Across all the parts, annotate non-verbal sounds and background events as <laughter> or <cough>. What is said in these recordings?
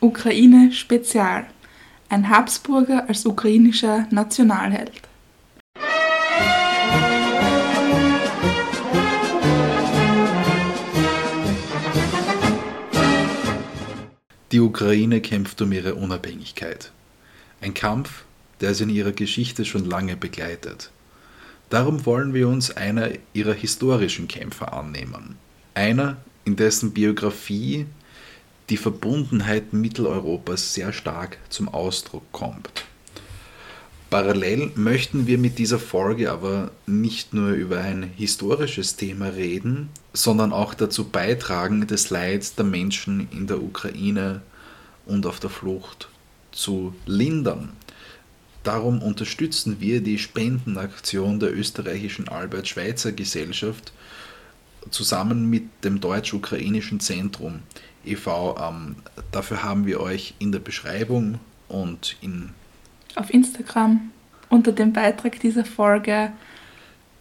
Ukraine Spezial. Ein Habsburger als ukrainischer Nationalheld. Die Ukraine kämpft um ihre Unabhängigkeit. Ein Kampf, der sie in ihrer Geschichte schon lange begleitet. Darum wollen wir uns einer ihrer historischen Kämpfer annehmen. Einer, in dessen Biografie die Verbundenheit Mitteleuropas sehr stark zum Ausdruck kommt. Parallel möchten wir mit dieser Folge aber nicht nur über ein historisches Thema reden, sondern auch dazu beitragen, das Leid der Menschen in der Ukraine und auf der Flucht zu lindern. Darum unterstützen wir die Spendenaktion der österreichischen Albert-Schweitzer Gesellschaft zusammen mit dem Deutsch-Ukrainischen Zentrum e.V. Ähm, dafür haben wir euch in der Beschreibung und in auf Instagram unter dem Beitrag dieser Folge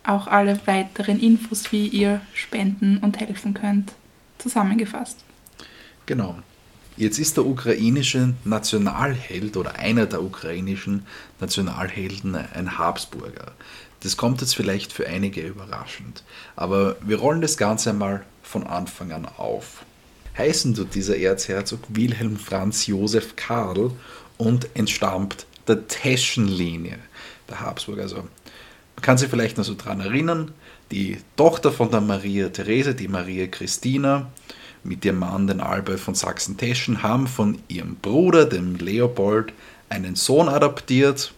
auch alle weiteren Infos, wie ihr spenden und helfen könnt, zusammengefasst. Genau. Jetzt ist der ukrainische Nationalheld oder einer der ukrainischen Nationalhelden ein Habsburger. Das kommt jetzt vielleicht für einige überraschend, aber wir rollen das Ganze einmal von Anfang an auf. Heißen tut dieser Erzherzog Wilhelm Franz Josef Karl und entstammt der Teschenlinie der Habsburger. Also man kann sich vielleicht noch so daran erinnern, die Tochter von der Maria Therese, die Maria Christina, mit ihrem Mann, den Albert von Sachsen-Teschen, haben von ihrem Bruder, dem Leopold, einen Sohn adoptiert,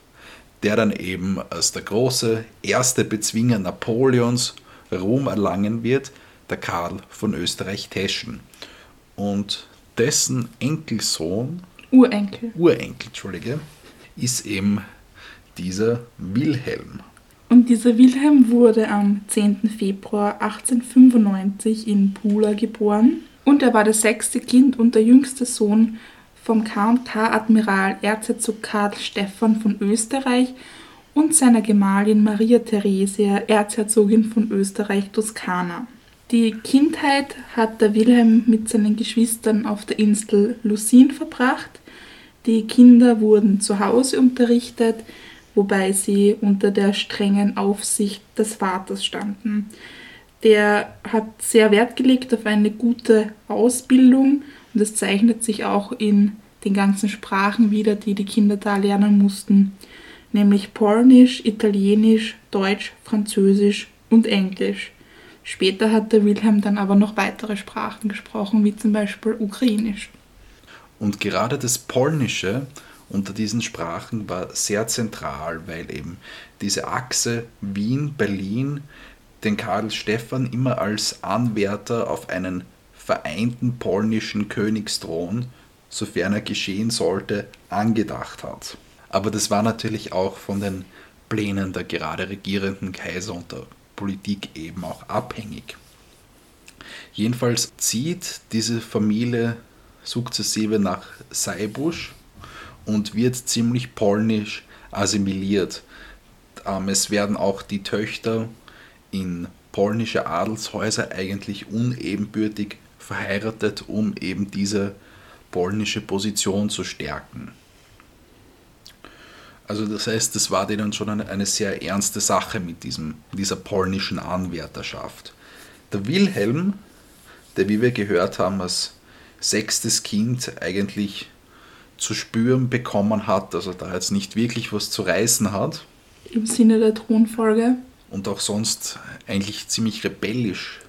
der dann eben als der große erste Bezwinger Napoleons Ruhm erlangen wird, der Karl von Österreich-Teschen. Und dessen Enkelsohn, Urenkel, Urenkel, Entschuldige, ist eben dieser Wilhelm. Und dieser Wilhelm wurde am 10. Februar 1895 in Pula geboren und er war das sechste Kind und der jüngste Sohn vom K&K-Admiral Erzherzog Karl Stephan von Österreich und seiner Gemahlin Maria Theresia, Erzherzogin von Österreich-Toskana. Die Kindheit hat der Wilhelm mit seinen Geschwistern auf der Insel Lucin verbracht. Die Kinder wurden zu Hause unterrichtet, wobei sie unter der strengen Aufsicht des Vaters standen. Der hat sehr Wert gelegt auf eine gute Ausbildung und das zeichnet sich auch in den ganzen Sprachen wieder, die die Kinder da lernen mussten, nämlich Polnisch, Italienisch, Deutsch, Französisch und Englisch. Später hat der Wilhelm dann aber noch weitere Sprachen gesprochen, wie zum Beispiel Ukrainisch. Und gerade das Polnische unter diesen Sprachen war sehr zentral, weil eben diese Achse Wien-Berlin den Karl Stephan immer als Anwärter auf einen vereinten polnischen Königsthron, sofern er geschehen sollte, angedacht hat. Aber das war natürlich auch von den Plänen der gerade regierenden Kaiser und der Politik eben auch abhängig. Jedenfalls zieht diese Familie sukzessive nach Seibusch und wird ziemlich polnisch assimiliert. Ähm, es werden auch die Töchter in polnische Adelshäuser eigentlich unebenbürtig verheiratet, um eben diese polnische Position zu stärken. Also das heißt, das war denen schon eine, eine sehr ernste Sache mit diesem, dieser polnischen Anwärterschaft. Der Wilhelm, der wie wir gehört haben, als sechstes Kind eigentlich zu spüren bekommen hat, also da jetzt nicht wirklich was zu reißen hat. Im Sinne der Thronfolge und auch sonst eigentlich ziemlich rebellisch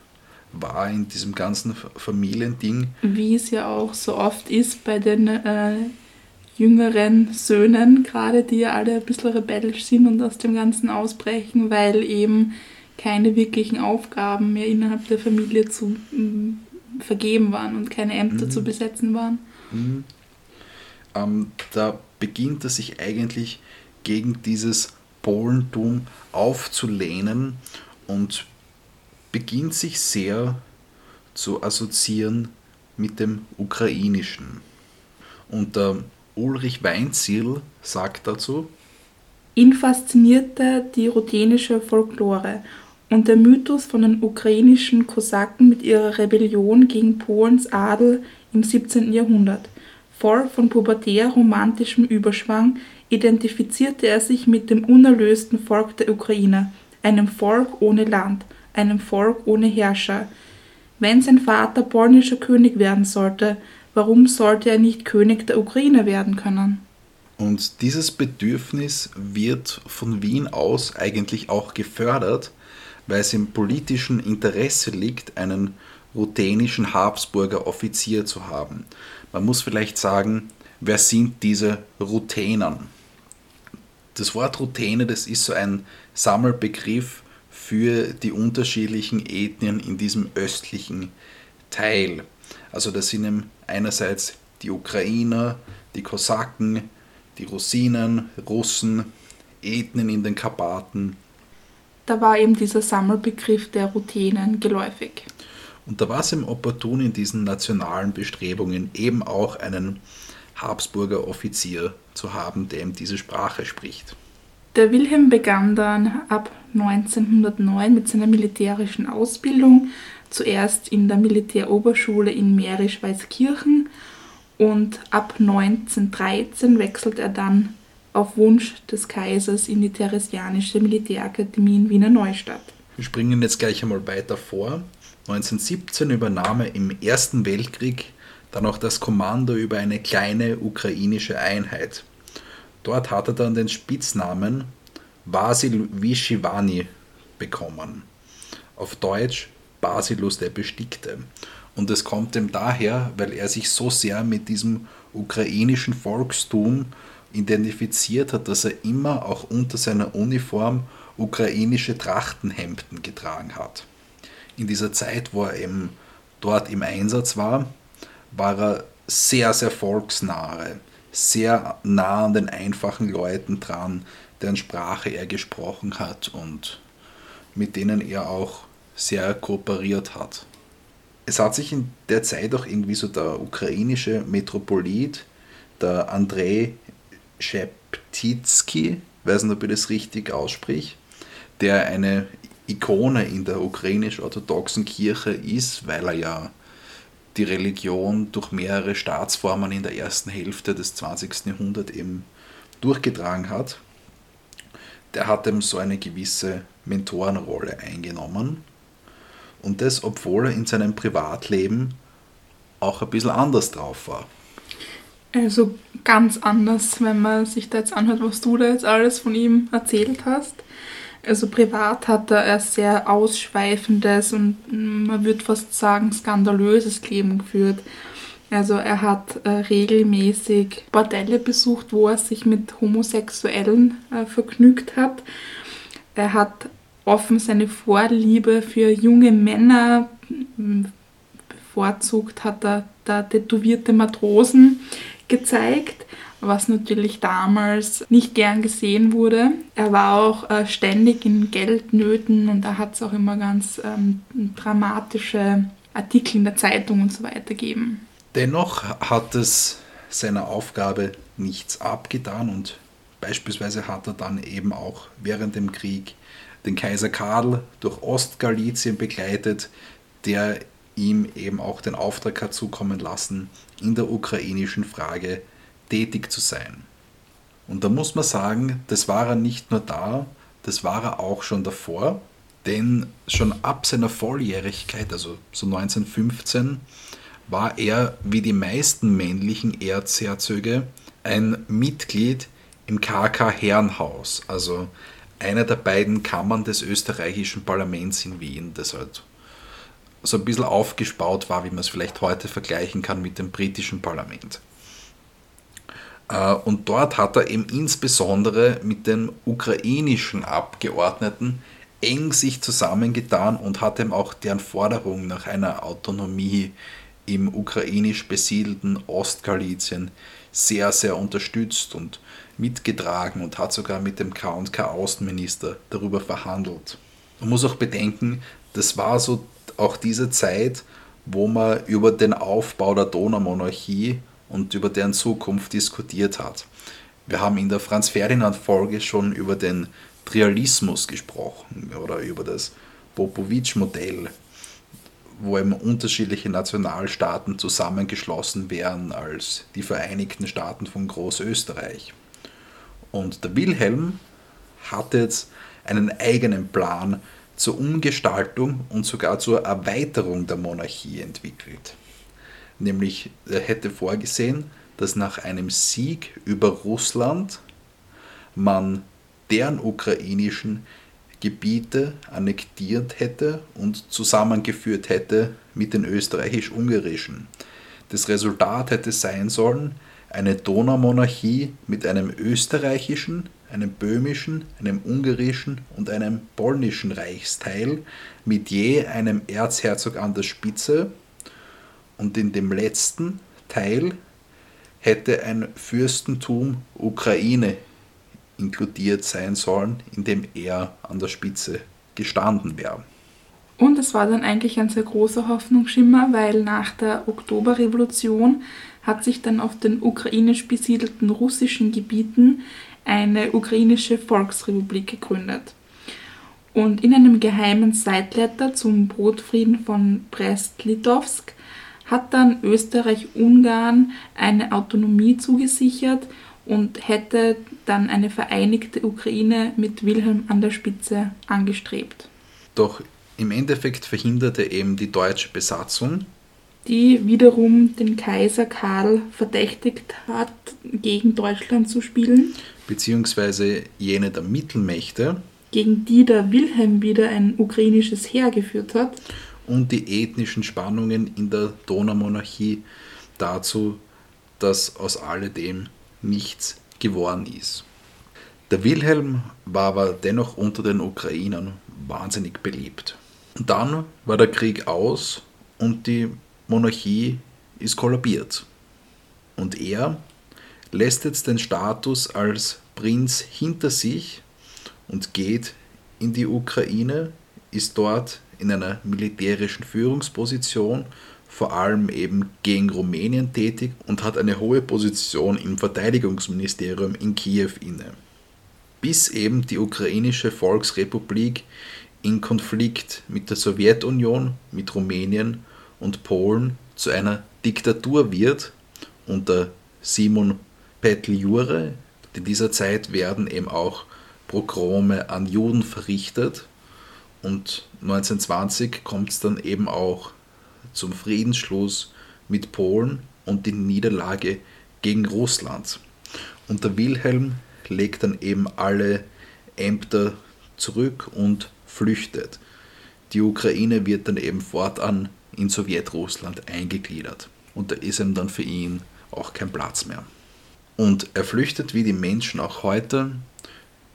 war in diesem ganzen Familiending. Wie es ja auch so oft ist bei den äh, jüngeren Söhnen, gerade die ja alle ein bisschen rebellisch sind und aus dem Ganzen ausbrechen, weil eben keine wirklichen Aufgaben mehr innerhalb der Familie zu äh, vergeben waren und keine Ämter mhm. zu besetzen waren. Mhm. Ähm, da beginnt er sich eigentlich gegen dieses Polentum aufzulehnen und beginnt sich sehr zu assoziieren mit dem Ukrainischen. Und der Ulrich Weinziel sagt dazu, Ihn faszinierte die ruthenische Folklore und der Mythos von den ukrainischen Kosaken mit ihrer Rebellion gegen Polens Adel im 17. Jahrhundert. Voll von pubertär-romantischem Überschwang identifizierte er sich mit dem unerlösten Volk der Ukrainer, einem Volk ohne Land, einem Volk ohne Herrscher. Wenn sein Vater polnischer König werden sollte, warum sollte er nicht König der Ukraine werden können? Und dieses Bedürfnis wird von Wien aus eigentlich auch gefördert, weil es im politischen Interesse liegt, einen ruthenischen Habsburger Offizier zu haben. Man muss vielleicht sagen, wer sind diese Ruthenern? Das Wort Ruthene, das ist so ein Sammelbegriff für die unterschiedlichen Ethnien in diesem östlichen Teil. Also das sind einerseits die Ukrainer, die Kosaken, die Russinen, Russen, Ethnien in den Karpaten. Da war eben dieser Sammelbegriff der Ruthenen geläufig. Und da war es ihm opportun, in diesen nationalen Bestrebungen eben auch einen Habsburger Offizier zu haben, der ihm diese Sprache spricht. Der Wilhelm begann dann ab 1909 mit seiner militärischen Ausbildung, zuerst in der Militäroberschule in Mährisch-Weißkirchen und ab 1913 wechselt er dann auf Wunsch des Kaisers in die Theresianische Militärakademie in Wiener Neustadt. Wir springen jetzt gleich einmal weiter vor. 1917 übernahm er im Ersten Weltkrieg dann auch das Kommando über eine kleine ukrainische Einheit. Dort hat er dann den Spitznamen Vasil Vishivani bekommen. Auf Deutsch Basilus der Bestickte. Und es kommt ihm daher, weil er sich so sehr mit diesem ukrainischen Volkstum identifiziert hat, dass er immer auch unter seiner Uniform ukrainische Trachtenhemden getragen hat. In dieser Zeit, wo er eben dort im Einsatz war, war er sehr, sehr volksnahe, sehr nah an den einfachen Leuten dran, deren Sprache er gesprochen hat und mit denen er auch sehr kooperiert hat. Es hat sich in der Zeit auch irgendwie so der ukrainische Metropolit, der Andrei Scheptitsky, weiß nicht, ob ich das richtig ausspricht, der eine Ikone in der ukrainisch-orthodoxen Kirche ist, weil er ja die Religion durch mehrere Staatsformen in der ersten Hälfte des 20. Jahrhunderts eben durchgetragen hat. Der hat eben so eine gewisse Mentorenrolle eingenommen. Und das, obwohl er in seinem Privatleben auch ein bisschen anders drauf war. Also ganz anders, wenn man sich da jetzt anhört, was du da jetzt alles von ihm erzählt hast. Also privat hat er ein sehr ausschweifendes und man würde fast sagen skandalöses Leben geführt. Also er hat äh, regelmäßig Bordelle besucht, wo er sich mit Homosexuellen äh, vergnügt hat. Er hat offen seine Vorliebe für junge Männer bevorzugt, hat er da tätowierte Matrosen gezeigt was natürlich damals nicht gern gesehen wurde. Er war auch äh, ständig in Geldnöten und da hat es auch immer ganz ähm, dramatische Artikel in der Zeitung und so weiter gegeben. Dennoch hat es seiner Aufgabe nichts abgetan und beispielsweise hat er dann eben auch während dem Krieg den Kaiser Karl durch Ostgalizien begleitet, der ihm eben auch den Auftrag hat zukommen lassen, in der ukrainischen Frage tätig zu sein. Und da muss man sagen, das war er nicht nur da, das war er auch schon davor, denn schon ab seiner Volljährigkeit, also so 1915, war er wie die meisten männlichen Erzherzöge ein Mitglied im KK Herrenhaus, also einer der beiden Kammern des österreichischen Parlaments in Wien, das halt so ein bisschen aufgespaut war, wie man es vielleicht heute vergleichen kann mit dem britischen Parlament. Äh, und dort hat er eben insbesondere mit den ukrainischen Abgeordneten eng sich zusammengetan und hat eben auch deren Forderung nach einer Autonomie im ukrainisch besiedelten Ostgalizien sehr, sehr unterstützt und mitgetragen und hat sogar mit dem K&K Außenminister darüber verhandelt. Man muss auch bedenken, das war so auch diese Zeit, wo man über den Aufbau der Donaumonarchie und über deren Zukunft diskutiert hat. Wir haben in der Franz Ferdinand Folge schon über den Trialismus gesprochen oder über das Popovic-Modell, wo eben unterschiedliche Nationalstaaten zusammengeschlossen wären als die Vereinigten Staaten von Großösterreich. Und der Wilhelm hat jetzt einen eigenen Plan zur Umgestaltung und sogar zur Erweiterung der Monarchie entwickelt. Nämlich er hätte vorgesehen, dass nach einem Sieg über Russland man deren ukrainischen Gebiete annektiert hätte und zusammengeführt hätte mit den österreichisch-ungarischen. Das Resultat hätte sein sollen, eine Donaumonarchie mit einem österreichischen, einem böhmischen, einem ungarischen und einem polnischen Reichsteil mit je einem Erzherzog an der Spitze und in dem letzten Teil hätte ein Fürstentum Ukraine inkludiert sein sollen, in dem er an der Spitze gestanden wäre. Und es war dann eigentlich ein sehr großer Hoffnungsschimmer, weil nach der Oktoberrevolution hat sich dann auf den ukrainisch besiedelten russischen Gebieten eine ukrainische Volksrepublik gegründet. Und in einem geheimen Seitletter zum Brotfrieden von Brest-Litovsk hat dann Österreich-Ungarn eine Autonomie zugesichert und hätte dann eine vereinigte Ukraine mit Wilhelm an der Spitze angestrebt. Doch im Endeffekt verhinderte eben die deutsche Besatzung, die wiederum den Kaiser Karl verdächtigt hat, gegen Deutschland zu spielen, beziehungsweise jene der Mittelmächte, gegen die der Wilhelm wieder ein ukrainisches Heer geführt hat, und die ethnischen Spannungen in der Donaumonarchie dazu, dass aus alledem nichts geworden ist. Der Wilhelm war aber dennoch unter den Ukrainern wahnsinnig beliebt. Und dann war der Krieg aus und die Monarchie ist kollabiert. Und er lässt jetzt den Status als Prinz hinter sich und geht in die Ukraine, ist dort in einer militärischen Führungsposition, vor allem eben gegen Rumänien tätig und hat eine hohe Position im Verteidigungsministerium in Kiew inne. Bis eben die ukrainische Volksrepublik in Konflikt mit der Sowjetunion, mit Rumänien und Polen zu einer Diktatur wird unter Simon Petliure. In dieser Zeit werden eben auch Pogrome an Juden verrichtet und 1920 kommt es dann eben auch zum Friedensschluss mit Polen und die Niederlage gegen Russland. Und der Wilhelm legt dann eben alle Ämter zurück und flüchtet. Die Ukraine wird dann eben fortan in Sowjetrussland eingegliedert. Und da ist ihm dann für ihn auch kein Platz mehr. Und er flüchtet wie die Menschen auch heute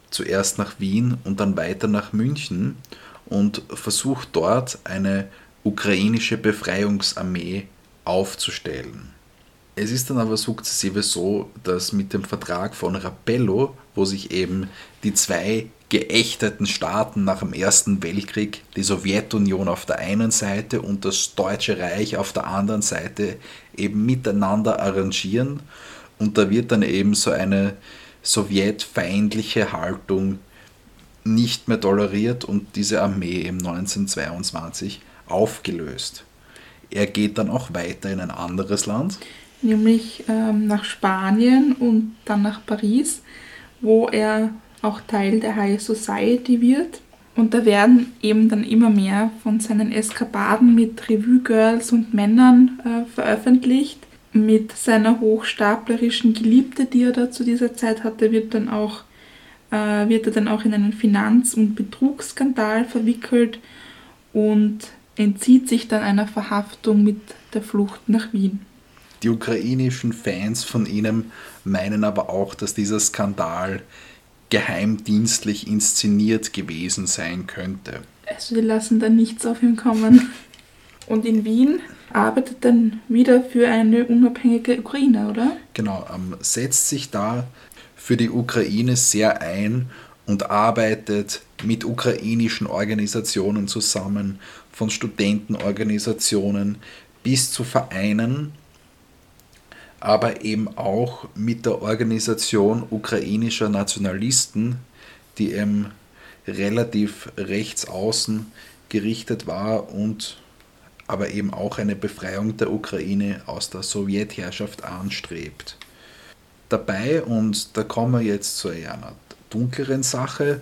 zuerst nach Wien und dann weiter nach München und versucht dort eine ukrainische Befreiungsarmee aufzustellen. Es ist dann aber sukzessive so, dass mit dem Vertrag von Rapello, wo sich eben die zwei geächteten Staaten nach dem Ersten Weltkrieg, die Sowjetunion auf der einen Seite und das Deutsche Reich auf der anderen Seite, eben miteinander arrangieren. Und da wird dann eben so eine sowjetfeindliche Haltung nicht mehr toleriert und diese Armee im 1922 aufgelöst. Er geht dann auch weiter in ein anderes Land. Nämlich ähm, nach Spanien und dann nach Paris, wo er auch Teil der High Society wird. Und da werden eben dann immer mehr von seinen Eskapaden mit Revue-Girls und Männern äh, veröffentlicht. Mit seiner hochstaplerischen Geliebte, die er da zu dieser Zeit hatte, wird dann auch äh, wird er dann auch in einen Finanz- und Betrugsskandal verwickelt und entzieht sich dann einer Verhaftung mit der Flucht nach Wien. Die ukrainischen Fans von ihm meinen aber auch, dass dieser Skandal geheimdienstlich inszeniert gewesen sein könnte. Also die lassen da nichts auf ihn kommen. <laughs> Und in Wien arbeitet dann wieder für eine unabhängige Ukraine, oder? Genau, ähm, setzt sich da für die Ukraine sehr ein und arbeitet mit ukrainischen Organisationen zusammen, von Studentenorganisationen bis zu Vereinen, aber eben auch mit der Organisation ukrainischer Nationalisten, die eben relativ rechts außen gerichtet war und aber eben auch eine Befreiung der Ukraine aus der Sowjetherrschaft anstrebt. Dabei, und da kommen wir jetzt zu einer dunkleren Sache,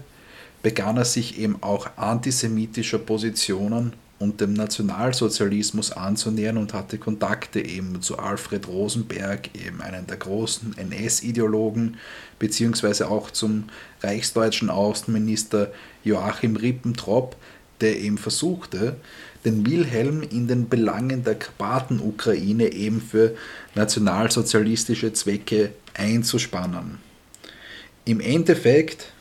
begann er sich eben auch antisemitischer Positionen und dem Nationalsozialismus anzunähern und hatte Kontakte eben zu Alfred Rosenberg, eben einen der großen NS-Ideologen, beziehungsweise auch zum reichsdeutschen Außenminister Joachim Ribbentrop, der eben versuchte, den Wilhelm in den Belangen der Karpaten-Ukraine eben für nationalsozialistische Zwecke einzuspannen. Im Endeffekt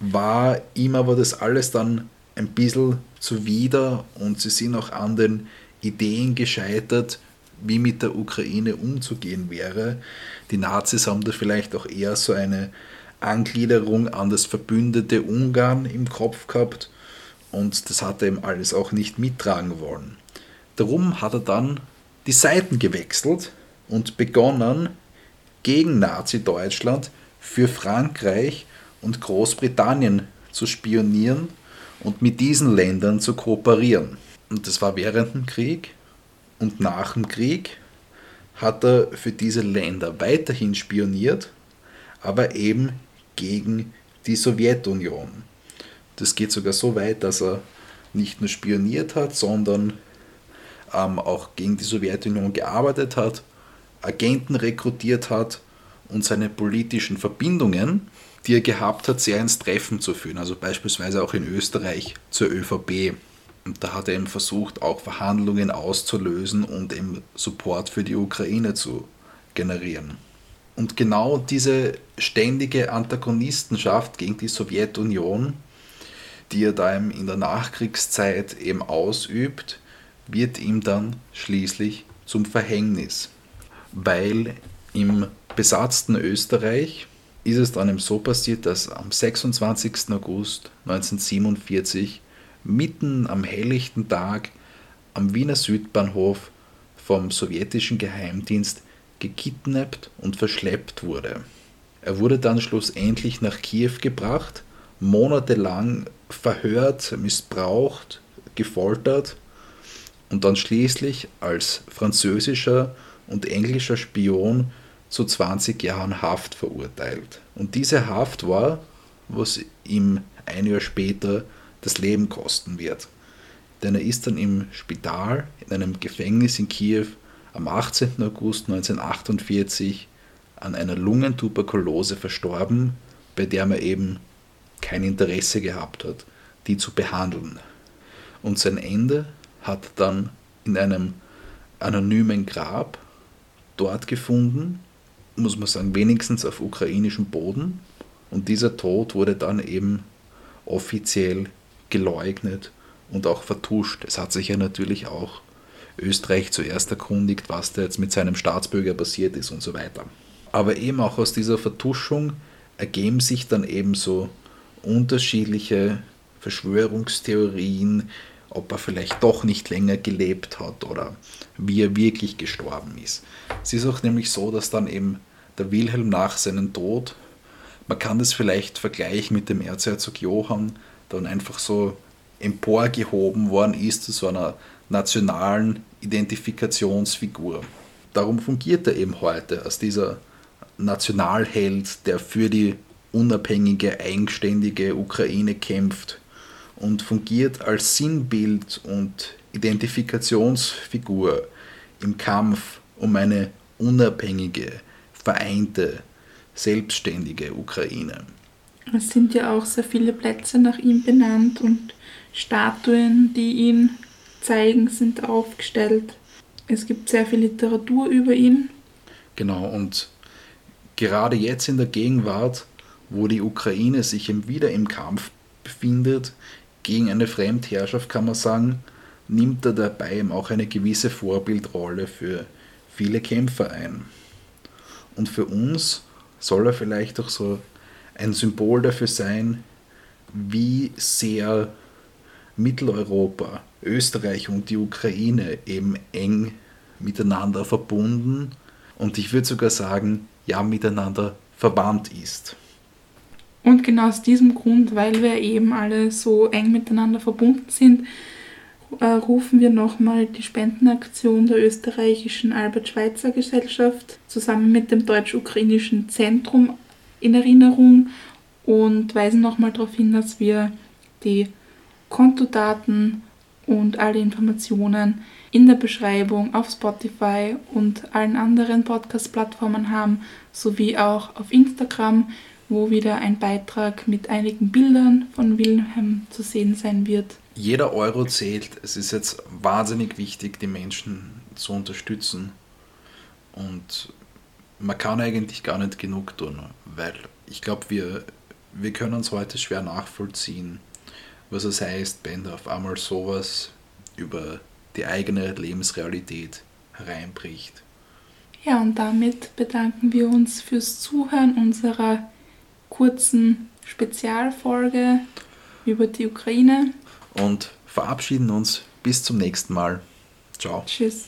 war ihm aber das alles dann ein bisschen zuwider und sie sind auch an den Ideen gescheitert, wie mit der Ukraine umzugehen wäre. Die Nazis haben da vielleicht auch eher so eine Angliederung an das verbündete Ungarn im Kopf gehabt und das hat er ihm alles auch nicht mittragen wollen. Darum hat er dann die Seiten gewechselt und begonnen, gegen Nazi-Deutschland für Frankreich und Großbritannien zu spionieren und mit diesen Ländern zu kooperieren. Und das war während dem Krieg und nach dem Krieg hat er für diese Länder weiterhin spioniert, aber eben gegen die Sowjetunion. Das geht sogar so weit, dass er nicht nur spioniert hat, sondern ähm, auch gegen die Sowjetunion gearbeitet hat, Agenten rekrutiert hat und seine politischen Verbindungen die er gehabt hat, sehr ins Treffen zu führen. Also beispielsweise auch in Österreich zur ÖVP. Und da hat er eben versucht, auch Verhandlungen auszulösen und eben Support für die Ukraine zu generieren. Und genau diese ständige Antagonistenschaft gegen die Sowjetunion, die er da in der Nachkriegszeit eben ausübt, wird ihm dann schließlich zum Verhängnis. Weil im besatzten Österreich ist es dann eben so passiert, dass am 26. August 1947 mitten am helllichten Tag am Wiener Südbahnhof vom sowjetischen Geheimdienst gekidnappt und verschleppt wurde. Er wurde dann schlussendlich nach Kiew gebracht, monatelang verhört, missbraucht, gefoltert und dann schließlich als französischer und englischer Spion zu 20 Jahren Haft verurteilt. Und diese Haft war, was ihm ein Jahr später das Leben kosten wird. Denn er ist dann im Spital in einem Gefängnis in Kiew am 18. August 1948 an einer Lungentuberkulose verstorben, bei der man eben kein Interesse gehabt hat, die zu behandeln. Und sein Ende hat dann in einem anonymen Grab dort gefunden, muss man sagen, wenigstens auf ukrainischem Boden. Und dieser Tod wurde dann eben offiziell geleugnet und auch vertuscht. Es hat sich ja natürlich auch Österreich zuerst erkundigt, was da jetzt mit seinem Staatsbürger passiert ist und so weiter. Aber eben auch aus dieser Vertuschung ergeben sich dann eben so unterschiedliche Verschwörungstheorien, ob er vielleicht doch nicht länger gelebt hat oder wie er wirklich gestorben ist. Es ist auch nämlich so, dass dann eben der Wilhelm nach seinem Tod, man kann das vielleicht vergleichen mit dem Erzherzog Johann, dann einfach so emporgehoben worden ist zu so einer nationalen Identifikationsfigur. Darum fungiert er eben heute als dieser Nationalheld, der für die unabhängige, eigenständige Ukraine kämpft und fungiert als Sinnbild und Identifikationsfigur im Kampf um eine unabhängige, vereinte, selbstständige Ukraine. Es sind ja auch sehr viele Plätze nach ihm benannt und Statuen, die ihn zeigen, sind aufgestellt. Es gibt sehr viel Literatur über ihn. Genau, und gerade jetzt in der Gegenwart, wo die Ukraine sich wieder im Kampf befindet, gegen eine Fremdherrschaft, kann man sagen, nimmt er dabei eben auch eine gewisse Vorbildrolle für viele Kämpfer ein. Und für uns soll er vielleicht auch so ein Symbol dafür sein, wie sehr Mitteleuropa, Österreich und die Ukraine eben eng miteinander verbunden und ich würde sogar sagen, ja miteinander verwandt ist. Und genau aus diesem Grund, weil wir eben alle so eng miteinander verbunden sind, äh, rufen wir nochmal die Spendenaktion der österreichischen Albert-Schweitzer Gesellschaft zusammen mit dem deutsch-ukrainischen Zentrum in Erinnerung und weisen nochmal darauf hin, dass wir die Kontodaten und alle Informationen in der Beschreibung auf Spotify und allen anderen Podcast-Plattformen haben, sowie auch auf Instagram, wo wieder ein Beitrag mit einigen Bildern von Wilhelm zu sehen sein wird. Jeder Euro zählt. Es ist jetzt wahnsinnig wichtig, die Menschen zu unterstützen. Und man kann eigentlich gar nicht genug tun, weil ich glaube, wir, wir können uns heute schwer nachvollziehen, was es heißt, wenn auf einmal sowas über die eigene Lebensrealität hereinbricht. Ja, und damit bedanken wir uns fürs Zuhören unserer kurzen Spezialfolge über die Ukraine. Und verabschieden uns bis zum nächsten Mal. Ciao. Tschüss.